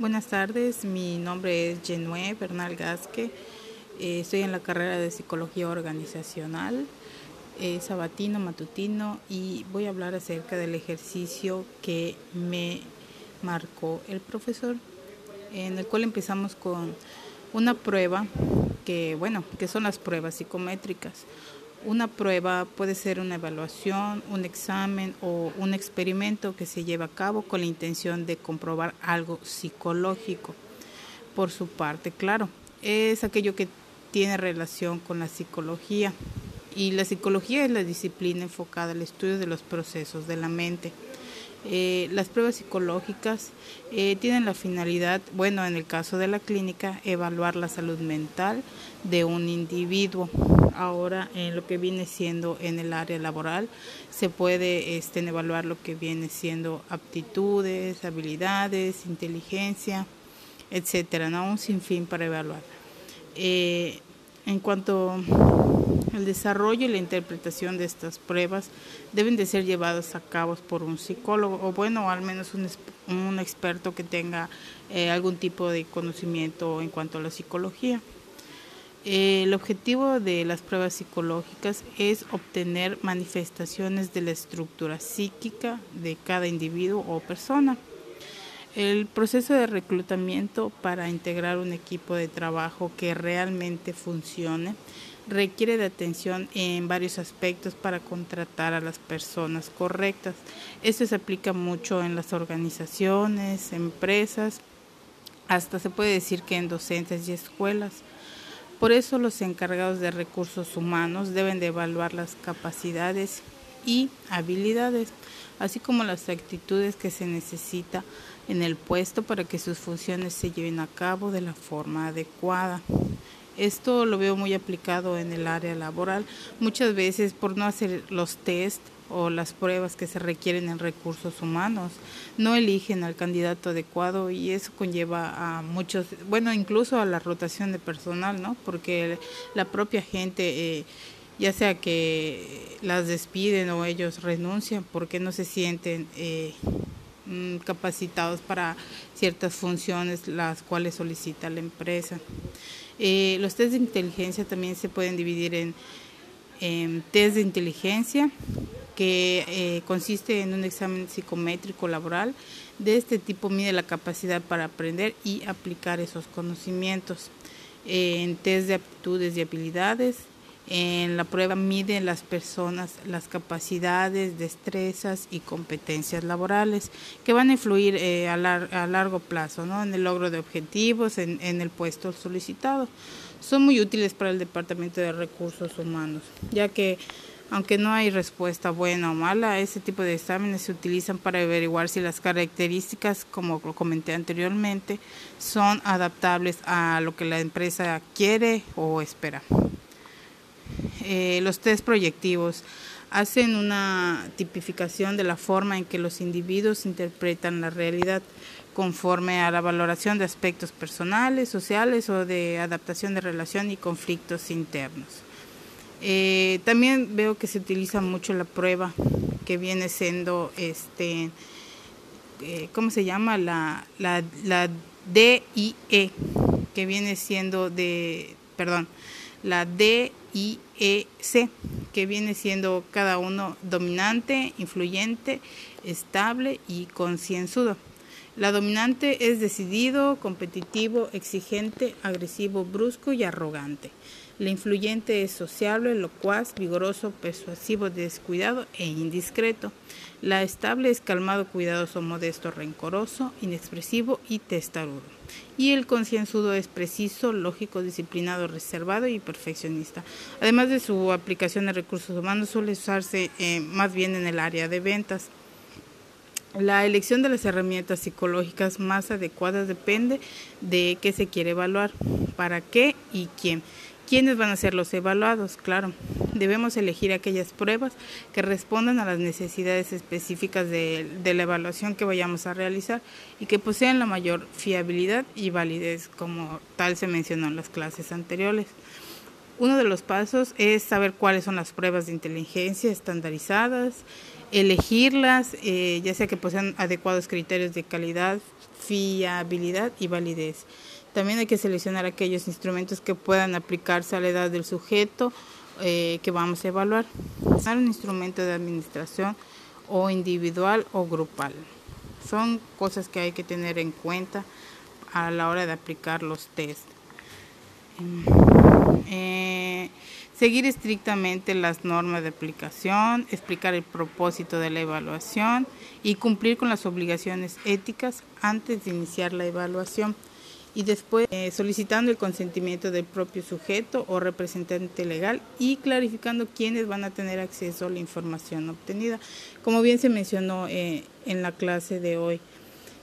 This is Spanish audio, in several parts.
Buenas tardes, mi nombre es Genue Bernal Gasque, eh, estoy en la carrera de Psicología Organizacional, eh, sabatino, matutino, y voy a hablar acerca del ejercicio que me marcó el profesor, en el cual empezamos con una prueba que, bueno, que son las pruebas psicométricas. Una prueba puede ser una evaluación, un examen o un experimento que se lleva a cabo con la intención de comprobar algo psicológico. Por su parte, claro, es aquello que tiene relación con la psicología. Y la psicología es la disciplina enfocada al estudio de los procesos de la mente. Eh, las pruebas psicológicas eh, tienen la finalidad, bueno, en el caso de la clínica, evaluar la salud mental de un individuo. Ahora, en lo que viene siendo en el área laboral, se puede este, evaluar lo que viene siendo aptitudes, habilidades, inteligencia, etcétera, ¿no? Un sinfín para evaluar. Eh, en cuanto el desarrollo y la interpretación de estas pruebas deben de ser llevadas a cabo por un psicólogo o bueno, al menos un, experto que tenga eh, algún tipo de conocimiento en cuanto a la psicología. El objetivo de las pruebas psicológicas es obtener manifestaciones de la estructura psíquica de cada individuo o persona. El proceso de reclutamiento para integrar un equipo de trabajo que realmente funcione requiere de atención en varios aspectos para contratar a las personas correctas. Esto se aplica mucho en las organizaciones, empresas, hasta se puede decir que en docentes y escuelas. Por eso los encargados de recursos humanos deben de evaluar las capacidades y habilidades, así como las actitudes que se necesita en el puesto para que sus funciones se lleven a cabo de la forma adecuada. Esto lo veo muy aplicado en el área laboral. Muchas veces por no hacer los test o las pruebas que se requieren en recursos humanos, no eligen al candidato adecuado y eso conlleva a muchos, bueno, incluso a la rotación de personal, ¿no? Porque la propia gente... Eh, ya sea que las despiden o ellos renuncian porque no se sienten eh, mm, capacitados para ciertas funciones las cuales solicita la empresa. Eh, los test de inteligencia también se pueden dividir en, test de inteligencia, que eh, consiste en un examen psicométrico laboral. De este tipo mide la capacidad para aprender y aplicar esos conocimientos. en test de aptitudes y habilidades, en la prueba miden las personas las capacidades, destrezas y competencias laborales que van a influir eh, a, largo plazo ¿no? en el logro de objetivos, en, el puesto solicitado. Son muy útiles para el Departamento de Recursos Humanos, ya que aunque no hay respuesta buena o mala, ese tipo de exámenes se utilizan para averiguar si las características, como comenté anteriormente, son adaptables a lo que la empresa quiere o espera. Eh, los test proyectivos hacen una tipificación de la forma en que los individuos interpretan la realidad conforme a la valoración de aspectos personales, sociales o de adaptación de relación y conflictos internos. Eh, también veo que se utiliza mucho la prueba que viene siendo, este, eh, ¿cómo se llama? La, la, la DIE, que viene siendo de, perdón, la D I E C, que viene siendo cada uno dominante, influyente, estable y concienzudo. La dominante es decidido, competitivo, exigente, agresivo, brusco y arrogante. La influyente es sociable, locuaz, vigoroso, persuasivo, descuidado e indiscreto. La estable es calmado, cuidadoso, modesto, rencoroso, inexpresivo y testarudo. Y el concienzudo es preciso, lógico, disciplinado, reservado y perfeccionista. Además de su aplicación de recursos humanos, suele usarse eh, más bien en el área de ventas. La elección de las herramientas psicológicas más adecuadas depende de qué se quiere evaluar, para qué y quién. ¿Quiénes van a ser los evaluados? Claro, debemos elegir aquellas pruebas que respondan a las necesidades específicas de, la evaluación que vayamos a realizar y que posean la mayor fiabilidad y validez, como tal se mencionó en las clases anteriores. uno de los pasos es saber cuáles son las pruebas de inteligencia estandarizadas, elegirlas, eh, ya sea que poseen adecuados criterios de calidad, fiabilidad y validez. También hay que seleccionar aquellos instrumentos que puedan aplicarse a la edad del sujeto eh, que vamos a evaluar. Un instrumento de administración o individual o grupal. Son cosas que hay que tener en cuenta a la hora de aplicar los test. Eh, seguir estrictamente las normas de aplicación, explicar el propósito de la evaluación y cumplir con las obligaciones éticas antes de iniciar la evaluación y después eh, solicitando el consentimiento del propio sujeto o representante legal y clarificando quiénes van a tener acceso a la información obtenida. Como bien se mencionó eh, en la clase de hoy,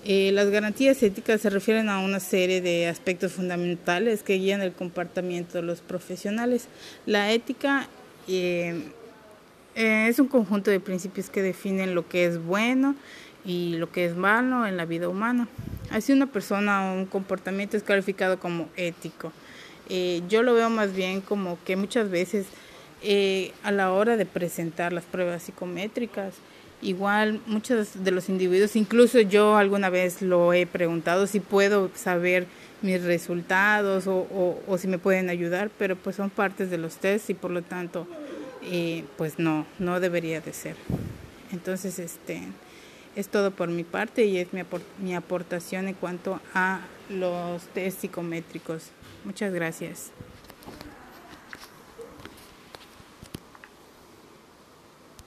eh, las garantías éticas se refieren a una serie de aspectos fundamentales que guían el comportamiento de los profesionales. La ética es un conjunto de principios que definen lo que es bueno y lo que es malo en la vida humana. Así una persona o un comportamiento es calificado como ético. Eh, yo lo veo más bien como que muchas veces eh, a la hora de presentar las pruebas psicométricas, igual muchos de los individuos, incluso yo alguna vez lo he preguntado si puedo saber mis resultados o, si me pueden ayudar, pero pues son partes de los test y por lo tanto eh, pues no, no debería de ser. Entonces, este es todo por mi parte y es mi, mi aportación en cuanto a los test psicométricos. Muchas gracias.